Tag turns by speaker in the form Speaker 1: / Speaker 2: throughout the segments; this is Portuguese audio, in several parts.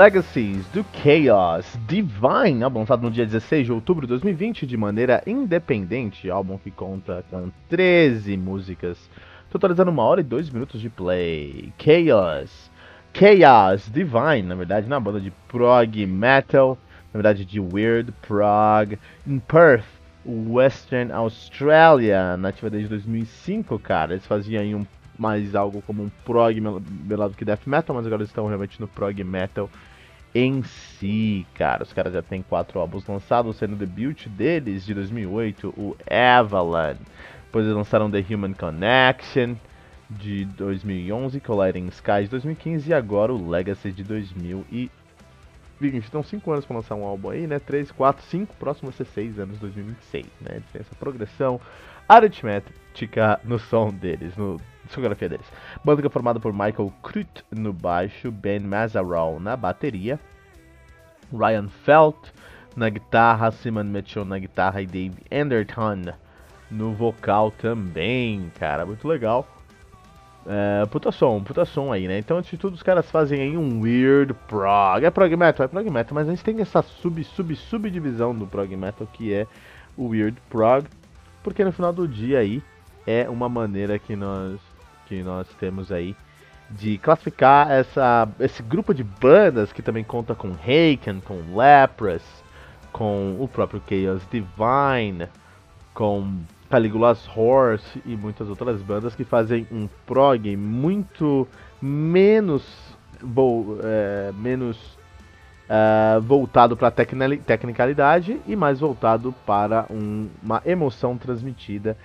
Speaker 1: Legacies do Chaos Divine, álbum lançado no dia 16 de outubro de 2020 de maneira independente, álbum que conta com 13 músicas, totalizando uma hora e dois minutos de play. Chaos, Chaos Divine, na verdade, na banda de prog metal, na verdade de weird prog, em Perth, Western Australia, nativa desde 2005, cara. Eles faziam aí um mais algo como um prog melado que death metal, mas agora eles estão realmente no prog metal em si, cara. Os caras já têm quatro álbuns lançados, sendo o debut deles de 2008, o Avalon. Depois eles lançaram The Human Connection de 2011, Colliding Skies de 2015 e agora o Legacy de 2020. Então 5 anos para lançar um álbum aí, né? 3, 4, 5, próximo a ser 6 anos 2026, né? Eles têm essa progressão aritmética no som deles, no discografia deles. Banda é formada por Michael Krut no baixo, Ben Mazarol na bateria, Ryan Felt na guitarra, Simon Mitchell na guitarra e Dave Anderton no vocal também, cara, muito legal. É, puta som, puta som aí, né? Então, antes de tudo, os caras fazem aí um weird prog. É prog metal, é prog metal, mas a gente tem essa sub, sub, subdivisão do prog metal que é o weird prog, porque no final do dia aí é uma maneira que nós que nós temos aí de classificar essa, esse grupo de bandas que também conta com Haken, com Leprous, com o próprio Chaos Divine, com Caligula's Horse e muitas outras bandas que fazem um prog muito menos, é, menos uh, voltado para tecnicalidade e mais voltado para um, uma emoção transmitida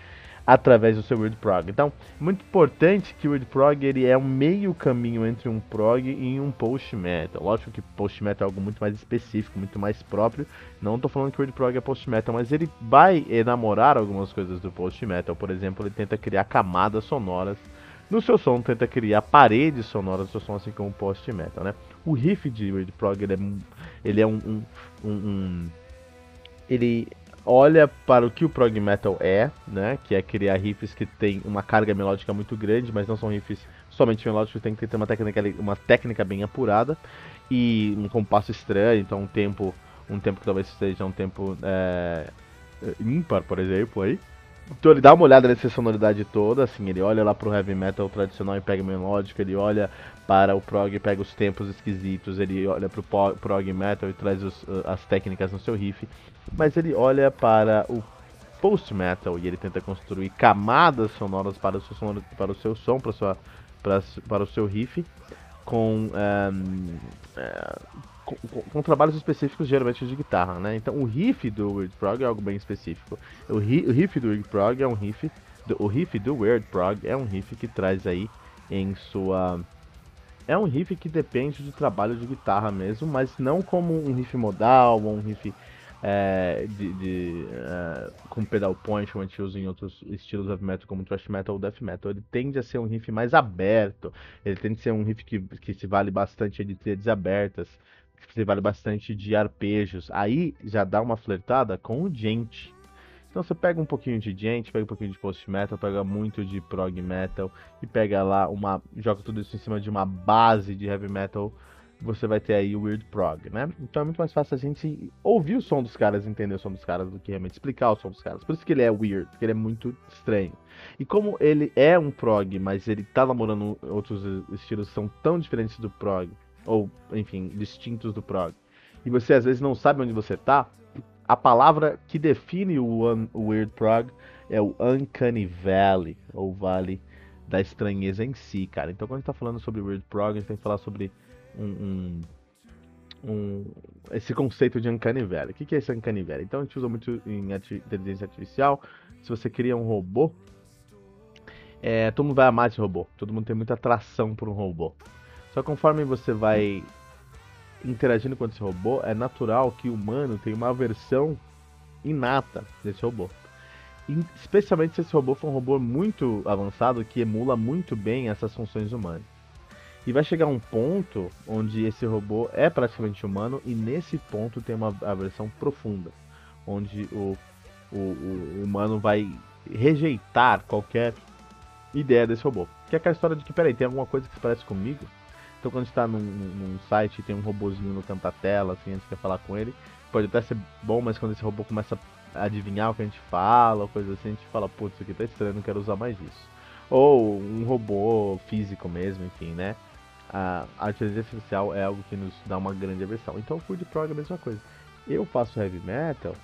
Speaker 1: através do seu Prog. Então, muito importante que o Weird Prog ele é um meio caminho entre um prog e um post metal. Lógico que post metal é algo muito mais específico, muito mais próprio. Não estou falando que o Weird Prog é post metal, mas ele vai enamorar algumas coisas do post metal. Por exemplo, ele tenta criar camadas sonoras no seu som, tenta criar paredes sonoras no seu som, assim como o post metal, né? O riff de Weird Prog ele é, ele é um, um, um, um ele olha para o que o prog metal é, né? Que é criar riffs que tem uma carga melódica muito grande, mas não são riffs somente melódicos, tem que ter uma técnica, uma técnica bem apurada e um compasso estranho, então um tempo, um tempo que talvez seja um tempo é, ímpar, por exemplo, aí. Então ele dá uma olhada nessa sonoridade toda, assim, ele olha lá pro heavy metal tradicional e pega melódico, ele olha para o prog e pega os tempos esquisitos, ele olha pro prog metal e traz os, as técnicas no seu riff, mas ele olha para o post metal e ele tenta construir camadas sonoras para o seu, para o seu som, para, sua, para, para o seu riff, com, um, é, com, com, trabalhos específicos geralmente de guitarra, né? Então o riff do Weird Prog é algo bem específico. O, ri, o riff do Weird Prog é um riff, do, o riff do Weird Prog é um riff que traz aí em sua é um riff que depende de trabalho de guitarra mesmo, mas não como um riff modal ou um riff é, de, de é, com pedal point, como a gente usa em outros estilos heavy metal, como thrash metal ou death metal. Ele tende a ser um riff mais aberto, ele tende a ser um riff que, que se vale bastante de trilhas abertas, que vale bastante de arpejos. Aí já dá uma flertada com o gente. Então você pega um pouquinho de gente, pega um pouquinho de post metal, pega muito de prog metal e pega lá uma, joga tudo isso em cima de uma base de heavy metal, você vai ter aí o weird prog, né? Então é muito mais fácil a gente ouvir o som dos caras, entender o som dos caras do que realmente explicar o som dos caras. Por isso que ele é weird, porque ele é muito estranho. E como ele é um prog, mas ele tá namorando outros estilos que são tão diferentes do prog, ou enfim, distintos do prog, e você às vezes não sabe onde você tá, a palavra que define o, o Weird Prog é o Uncanny Valley, ou Vale da Estranheza em si, cara. Então, quando a gente tá falando sobre Weird Prog, a gente tem que falar sobre um, um, um, esse conceito de Uncanny Valley. O que, que é esse Uncanny Valley? Então, a gente usa muito em inteligência artificial. Se você cria um robô, é, todo mundo vai amar esse robô. Todo mundo tem muita atração por um robô. Só conforme você vai interagindo com esse robô, é natural que o humano tenha uma aversão inata desse robô. Especialmente se esse robô for um robô muito avançado que emula muito bem essas funções humanas. E vai chegar um ponto onde esse robô é praticamente humano e nesse ponto tem uma aversão profunda, onde o, o, o humano vai rejeitar qualquer ideia desse robô. Que é aquela história de que, peraí, tem alguma coisa que se parece comigo? Então quando a gente tá num, num site e tem um robôzinho no canto da tela, assim, a gente quer falar com ele, pode até ser bom, mas quando esse robô começa a adivinhar o que a gente fala, coisa assim, a gente fala, putz, isso aqui tá estranho, não quero usar mais isso. Ou um robô físico mesmo, enfim, né? A inteligência artificial é algo que nos dá uma grande aversão. Então o Food Prog é a mesma coisa. Eu faço heavy metal,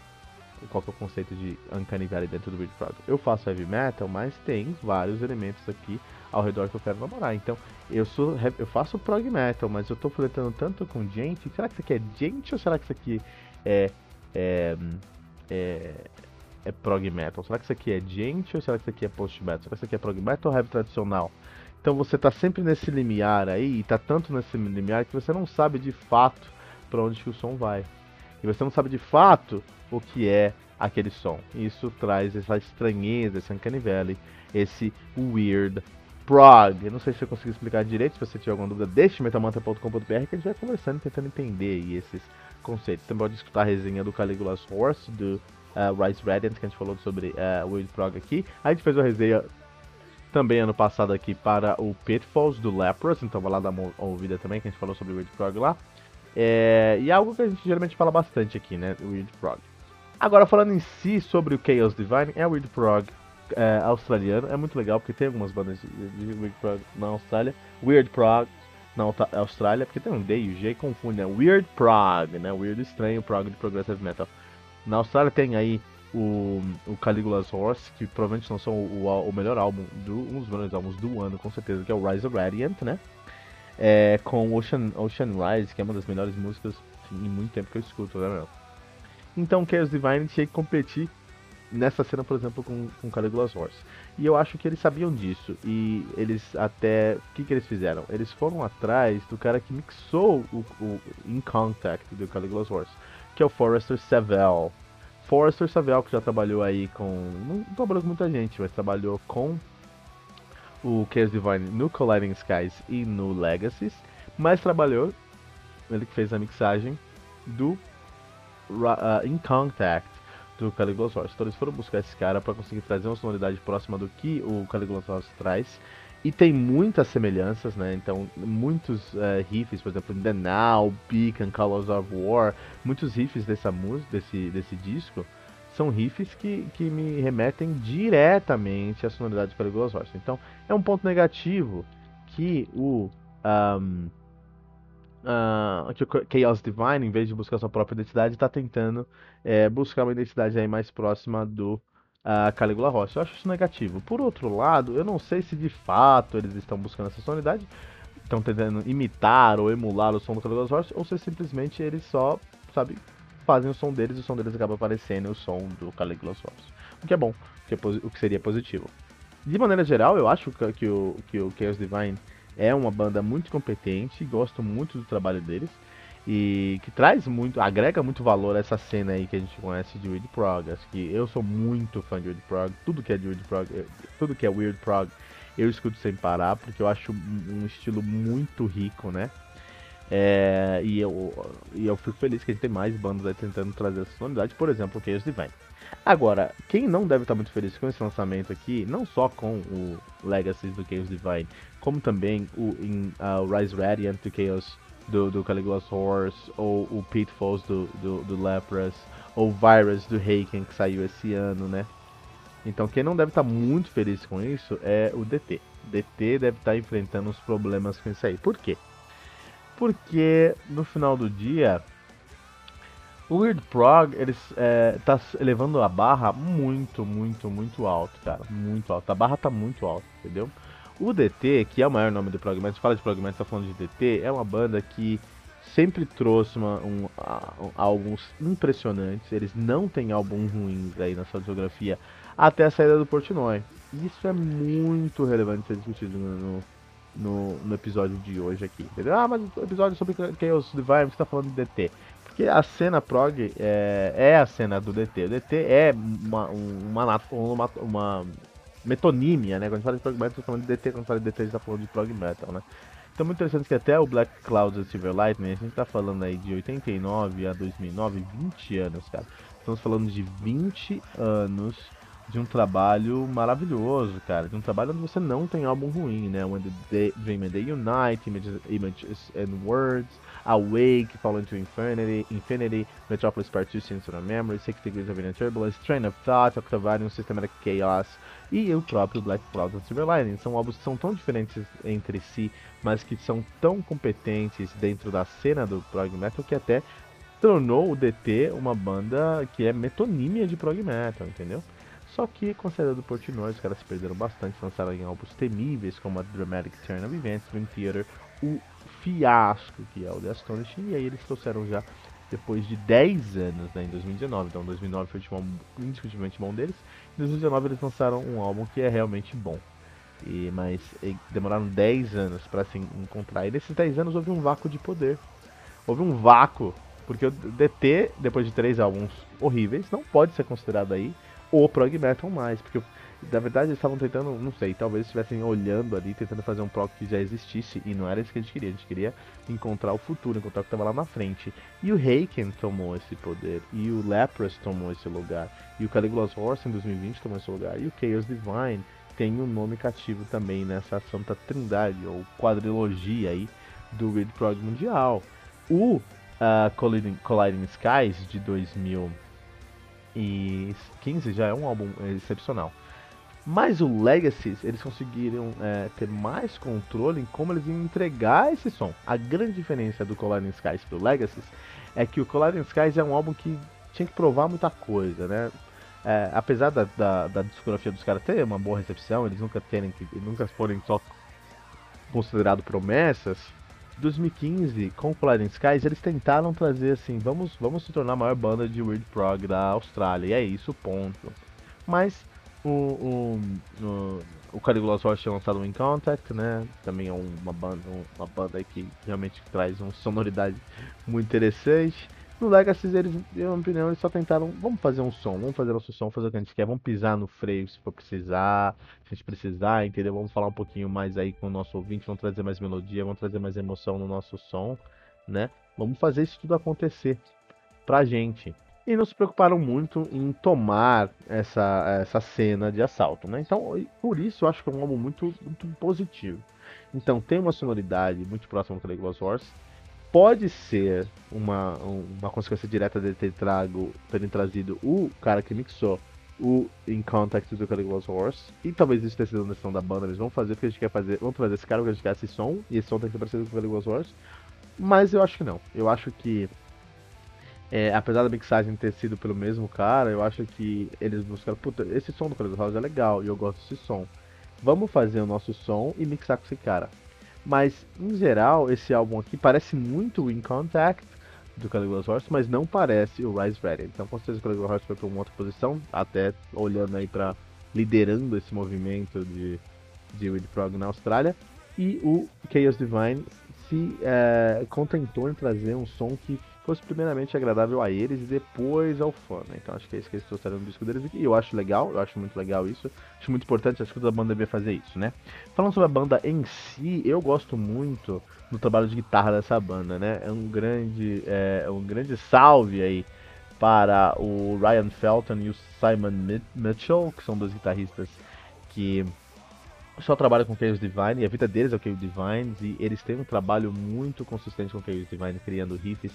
Speaker 1: qual que é o conceito de Uncanny Valley dentro do Food Prog? Eu faço heavy metal, mas tem vários elementos aqui ao redor que eu quero namorar. Então, eu sou eu faço prog metal, mas eu tô flertando tanto com gente. Será que isso aqui é gente ou será que isso aqui é é, é, é prog metal? Será que isso aqui é gente ou será que isso aqui é post metal? Será que isso aqui é prog metal ou heavy tradicional? Então você tá sempre nesse limiar aí, e tá tanto nesse limiar que você não sabe de fato para onde que o som vai. E você não sabe de fato o que é aquele som. Isso traz essa estranheza, esse uncanny valley, esse weird prog. Eu não sei se eu consigo explicar direito, se você tiver alguma dúvida, deixe metamanta.com.br que a gente vai conversando, tentando entender esses conceitos. Também pode escutar a resenha do Caligula's Horse, do uh, Rise Radiant, que a gente falou sobre uh, Weird Prog aqui. A gente fez uma resenha também ano passado aqui para o Pitfalls do Lepros, então vai lá dar uma ouvida também, que a gente falou sobre Weird Prog lá. É, e é algo que a gente geralmente fala bastante aqui, né, Weird Prog. Agora, falando em si sobre o Chaos Divine, é Weird Prog é, australiano, é muito legal, porque tem algumas bandas de, de Weird Prog na Austrália, Weird Prog na Austrália, porque tem um D e o G confunde, né, Weird Prog, né, Weird estranho, Prog de Progressive Metal. Na Austrália tem aí o, o Caligula's Horse, que provavelmente lançou o, o, o melhor álbum, do, um dos melhores álbuns do ano, com certeza, que é o Rise of Radiant, né? É, com Ocean, Ocean Rise, que é uma das melhores músicas em muito tempo que eu escuto, né, meu? Então, Chaos Divine tinha que competir nessa cena, por exemplo, com, com Caligula's Horse. E eu acho que eles sabiam disso. E eles até. O que, que eles fizeram? Eles foram atrás do cara que mixou o, o In Contact do Caligula's Horse, que é o Forrester Savell. Forrester Savel, que já trabalhou aí com. Não, trabalhou com muita gente, mas trabalhou com o Chaos Divine no Colliding Skies e no Legacies, mas trabalhou, ele que fez a mixagem do uh, In Contact do Caligula's Horse. Então eles foram buscar esse cara para conseguir trazer uma sonoridade próxima do que o Caligula's Horse traz. E tem muitas semelhanças, né? Então, muitos uh, riffs, por exemplo, The Now, Beacon, Colors of War, muitos riffs dessa música, desse, desse disco, são riffs que, que me remetem diretamente à sonoridade de Caligula's Horse. Então, é um ponto negativo que o um, uh, que o Chaos Divine, em vez de buscar sua própria identidade, está tentando é, buscar uma identidade aí mais próxima do a Caligula Rocha. Eu acho isso negativo. Por outro lado, eu não sei se de fato eles estão buscando essa sonoridade, estão tentando imitar ou emular o som do Caligula Rocha, ou se simplesmente eles só, sabe, fazem o som deles e o som deles acaba aparecendo o som do Caligula Rocha. O que é bom, o que, é o que seria positivo. De maneira geral, eu acho que, o, que o Chaos Divine é uma banda muito competente, gosto muito do trabalho deles e que traz muito, agrega muito valor a essa cena aí que a gente conhece de Weird Prog. Acho que eu sou muito fã de Weird Prog, tudo que é de Weird Prog, tudo que é Weird Prog, eu escuto sem parar, porque eu acho um estilo muito rico, né? É, e, eu, e eu fico feliz que a gente tem mais bandas aí tentando trazer essa sonoridade, por exemplo, o Chaos Divine. Agora, quem não deve estar muito feliz com esse lançamento aqui, não só com o Legacy do Chaos Divine, como também o in, uh, Rise Radiant do Chaos do, do Caligula's Horse, ou o Pitfalls do, do, do Lepras, ou Virus do Heiken que saiu esse ano, né? Então quem não deve estar muito feliz com isso é o DT. DT deve estar enfrentando uns problemas com isso aí. Por quê? Porque no final do dia o Weird Prog ele é, tá a barra muito, muito, muito alto, cara. Muito alto. A barra tá muito alta, entendeu? O DT, que é o maior nome do Prog Metal, fala de Prog Metal, tá falando de DT, é uma banda que sempre trouxe uma, um, um, álbuns impressionantes. Eles não têm álbuns ruins aí na sua discografia até a saída do Portnoy. Isso é muito relevante ser discutido no, no, no, episódio de hoje aqui. Entendeu? Ah, mas o episódio sobre Chaos Divine, você tá falando de DT. Porque a cena prog é, é a cena do DT. O DT é uma, uma, uma, uma metonímia, né? Quando a gente fala de prog metal, tá falando de DT, quando a gente fala de DT, a gente tá falando de prog metal, né? Então, muito interessante que até o Black Clouds e Silver Lightning, a gente tá falando aí de 89 a 2009, 20 anos, cara. Estamos falando de 20 anos de um trabalho maravilhoso, cara. De um trabalho onde você não tem álbum ruim, né? When the Dream and the Unite, Images, Images and Words, Awake, Fall into Infinity, Infinity, Metropolis Part 2, Sensor of Memory, 60 Degrees of Inner Turbulence, Train of Thought, Octavarium, Systematic Chaos e o próprio Black Cloud and Silver Lining. São álbuns que são tão diferentes entre si, mas que são tão competentes dentro da cena do prog metal que até tornou o DT uma banda que é metonímia de prog metal, entendeu? Só que, considerado Portnoy, os caras se perderam bastante, lançaram em álbuns temíveis como a Dramatic Turn of Events, Dream Theater, o fiasco que é o The Astonishing, e aí eles trouxeram já depois de 10 anos, né, em 2019. Então 2009 foi o último indiscutivelmente bom deles. Em 2019 eles lançaram um álbum que é realmente bom. E, mas e demoraram 10 anos para se encontrar. E nesses 10 anos houve um vácuo de poder. Houve um vácuo, porque o DT, depois de três álbuns horríveis, não pode ser considerado aí o prog metal mais, porque na verdade eles estavam tentando, não sei, talvez estivessem olhando ali, tentando fazer um prog que já existisse e não era isso que a gente queria, a gente queria encontrar o futuro, encontrar o que estava lá na frente. E o Haken tomou esse poder, e o Leprous tomou esse lugar, e o Caligula's Horse em 2020 tomou esse lugar, e o Chaos Divine tem um nome cativo também nessa santa trindade, ou quadrilogia aí, do Read Prog Mundial. O uh, Colliding, Colliding Skies de 2000 e 15 já é um álbum excepcional. Mas o Legacy, eles conseguiram é, ter mais controle em como eles iam entregar esse som. A grande diferença do Colliding Skies pro Legacy é que o Colliding Skies é um álbum que tinha que provar muita coisa, né? É, apesar da, da, da, discografia dos caras ter uma boa recepção, eles nunca terem nunca forem só considerados promessas, 2015, com Flying Skies, eles tentaram trazer assim, vamos, vamos se tornar a maior banda de weird prog da Austrália, e é isso, ponto. Mas o, o, o, o Caligula's lançado o In Contact, né? Também é uma banda, uma banda que realmente traz uma sonoridade muito interessante. No Legacy, eles, na minha opinião, eles só tentaram, vamos fazer um som, vamos fazer nosso som, fazer o que a gente quer, vamos pisar no freio se for precisar, se a gente precisar, entendeu? Vamos falar um pouquinho mais aí com o nosso ouvinte, vamos trazer mais melodia, vamos trazer mais emoção no nosso som, né? Vamos fazer isso tudo acontecer pra gente. E não se preocuparam muito em tomar essa, essa cena de assalto, né? Então, por isso eu acho que é um álbum muito, muito positivo. Então, tem uma sonoridade muito próxima do Caligula's Horse, pode ser uma, uma consequência direta de ter, trago, terem trazido o cara que mixou o In Contact do Caligula's Horse. E talvez isso tenha sido uma decisão da banda. Eles vão fazer o que a gente quer fazer. Vamos fazer esse cara, porque a gente quer esse som. E esse som tem que ser parecido com o Caligula's Horse. Mas eu acho que não. Eu acho que. É, apesar da mixagem ter sido pelo mesmo cara, eu acho que eles buscaram. Puta, esse som do Caligula's Horse é legal. E eu gosto desse som. Vamos fazer o nosso som e mixar com esse cara. Mas, em geral, esse álbum aqui parece muito In Contact do Caligula's Horse, mas não parece o Rise Ready. Então, com certeza o Caligula's Horse foi para uma outra posição, até olhando aí para liderando esse movimento de, de Weed Prog na Austrália. E o Chaos Divine se é, contentou em trazer um som que fosse primeiramente agradável a eles e depois ao fã, né? Então acho que é isso que eles trouxeram no disco deles e eu acho legal, eu acho muito legal isso, acho muito importante, acho que toda banda devia fazer isso, né? Falando sobre a banda em si, eu gosto muito do trabalho de guitarra dessa banda, né? É um grande, é, um grande salve aí para o Ryan Felton e o Simon Mitchell, que são dois guitarristas que só trabalham com Chaos Divine, e a vida deles é o Chaos Divine, e eles têm um trabalho muito consistente com Chaos Divine, criando riffs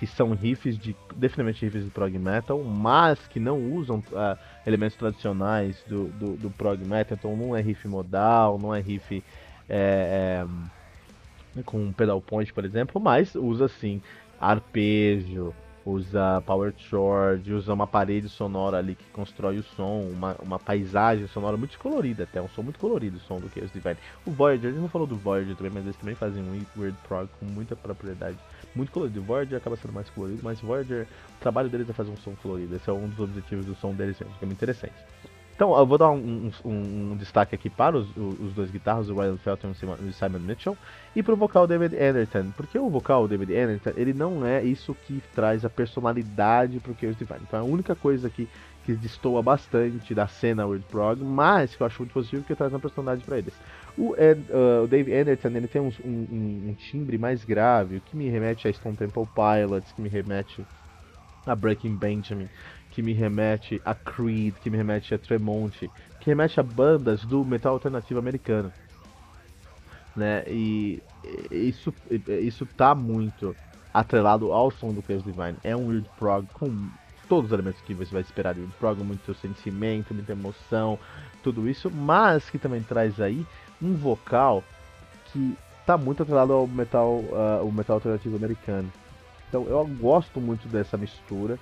Speaker 1: que são riffs de definitivamente riffs de prog metal, mas que não usam uh, elementos tradicionais do, do, do, prog metal, então não é riff modal, não é riff é, é, com pedal point, por exemplo, mas usa sim arpejo, usa power chord, usa uma parede sonora ali que constrói o som, uma, uma paisagem sonora muito colorida até, um som muito colorido o som do Chaos Divine. O Voyager, a gente não falou do Voyager também, mas eles também fazem um weird prog com muita propriedade muito colorido. Voyager acaba sendo mais colorido, mas Voyager, o trabalho deles é fazer um som colorido. Esse é um dos objetivos do som deles, que é muito interessante. Então, eu vou dar um, um, um destaque aqui para os, os, dois guitarras, o Ryan Felton e o Simon Mitchell, e para o vocal David Anderson, porque o vocal David Anderson, ele não é isso que traz a personalidade para o Chaos Divine. Então, a única coisa que, que destoa bastante da cena World Prog, mas que eu acho muito positivo, que traz uma personalidade para eles. O, Ed, uh, o Dave Anderson, ele tem um, um, um, timbre mais grave, o que me remete a Stone Temple Pilots, que me remete a Breaking Benjamin, que me remete a Creed, que me remete a Tremonti, que remete a bandas do metal alternativo americano. Né? E isso, isso tá muito atrelado ao som do Chaos Divine. É um weird prog com todos os elementos que você vai esperar de weird prog, muito sentimento, muita emoção, tudo isso, mas que também traz aí um vocal que tá muito atrelado ao metal, uh, o metal alternativo americano. Então eu gosto muito dessa mistura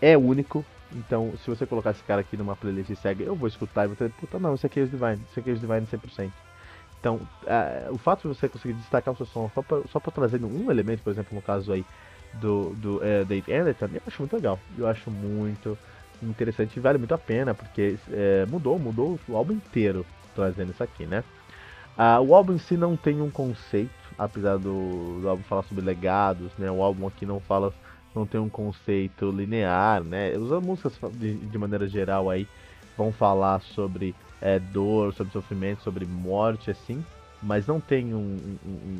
Speaker 1: é único. Então, se você colocar esse cara aqui numa playlist e segue, eu vou escutar e vou ter, puta, não, esse aqui é o Divine, esse aqui é o Divine 100%. Então, uh, o fato de você conseguir destacar o seu som só pra, só pra um elemento, por exemplo, no caso aí do, do uh, Dave Anderson, eu acho muito legal. Eu acho muito interessante e vale muito a pena, porque uh, mudou, mudou o álbum inteiro trazendo isso aqui, né? Uh, o álbum em si não tem um conceito, apesar do, do álbum falar sobre legados, né? O álbum aqui não fala não tem um conceito linear, né? As músicas de, de maneira geral aí vão falar sobre é, dor, sobre sofrimento, sobre morte, assim, mas não tem um, um,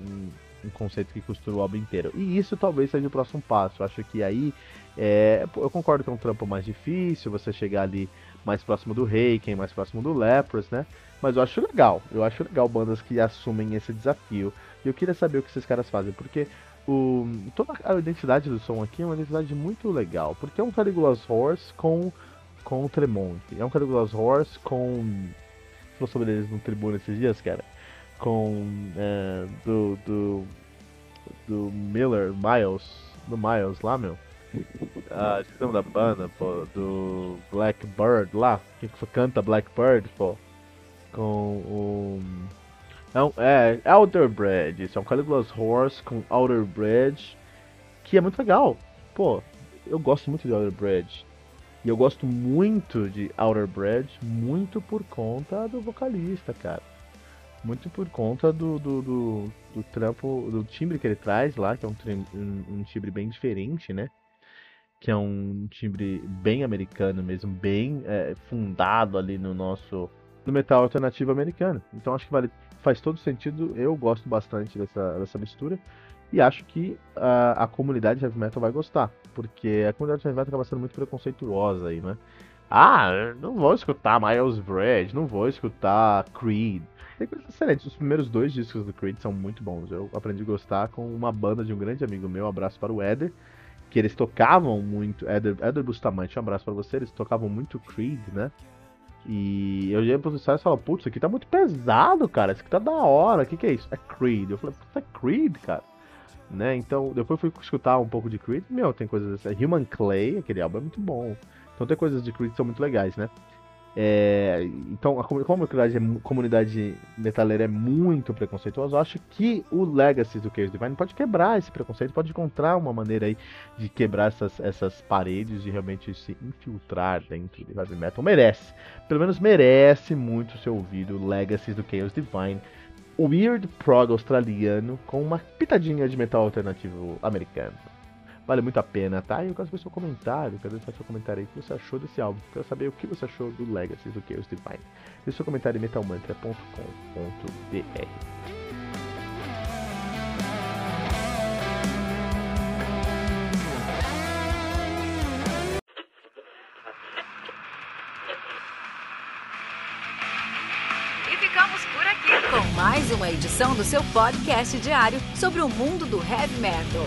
Speaker 1: um, um, conceito que costura o álbum inteiro. E isso talvez seja o próximo passo. Eu acho que aí é, eu concordo que é um trampo mais difícil, você chegar ali mais próximo do Reiken, mais próximo do Lepros, né? Mas eu acho legal, eu acho legal bandas que assumem esse desafio. E eu queria saber o que esses caras fazem, porque o, toda a identidade do som aqui é uma identidade muito legal, porque é um Caligula's Horse com, com o Tremonti. É um Caligula's Horse com. Falou sobre eles no Tribuna esses dias, cara. Com. É, do, do. Do Miller, Miles. Do Miles lá, meu. Ah, esqueci da banda, pô. Do Blackbird lá. Que canta Blackbird, pô. Com o. É, é Outer Bridge. Isso é um Caligula's Horse com Bridge. Que é muito legal. Pô, eu gosto muito de Bridge. E eu gosto muito de Outer Bridge, muito por conta do vocalista, cara. Muito por conta do, do, do, do trampo, do timbre que ele traz lá, que é um, um, um timbre bem diferente, né? Que é um timbre bem americano mesmo, bem é, fundado ali no nosso no metal alternativo americano. Então acho que vale faz todo sentido. Eu gosto bastante dessa, dessa mistura. E acho que a, a comunidade heavy metal vai gostar. Porque a comunidade heavy metal acaba sendo muito preconceituosa aí, né? Ah, não vou escutar Miles Bridge, não vou escutar Creed. Tem coisas excelentes. Os primeiros dois discos do Creed são muito bons. Eu aprendi a gostar com uma banda de um grande amigo meu. Um abraço para o Eder. Que eles tocavam muito. Eder, Eder Bustamante, um abraço para você. Eles tocavam muito Creed, né? E eu ia pros ensaios e falava, putz, isso aqui tá muito pesado, cara. Isso aqui tá da hora. O que, que é isso? É Creed. Eu falei, putz, é Creed, cara. Né? Então, depois fui escutar um pouco de Creed. Meu, tem coisas assim. Human Clay, aquele álbum é muito bom. Então tem coisas de Creed que são muito legais, né? É, então, a, como a comunidade, a comunidade metaleira é muito preconceituosa, eu acho que o Legacy do Chaos Divine pode quebrar esse preconceito, pode encontrar uma maneira aí de quebrar essas, essas paredes e realmente se infiltrar dentro de heavy metal. Merece, pelo menos merece muito ser ouvido Legacy do Chaos Divine, Weird Prog australiano com uma pitadinha de metal alternativo americano. Vale muito a pena, tá? E eu quero saber seu comentário, quero deixar seu comentário aí o que você achou desse álbum. Quero saber o que você achou do Legacy do Chaos Divine. Deixe seu comentário em metalmantra.com.br.
Speaker 2: Mais uma edição do seu podcast diário sobre o mundo do heavy metal.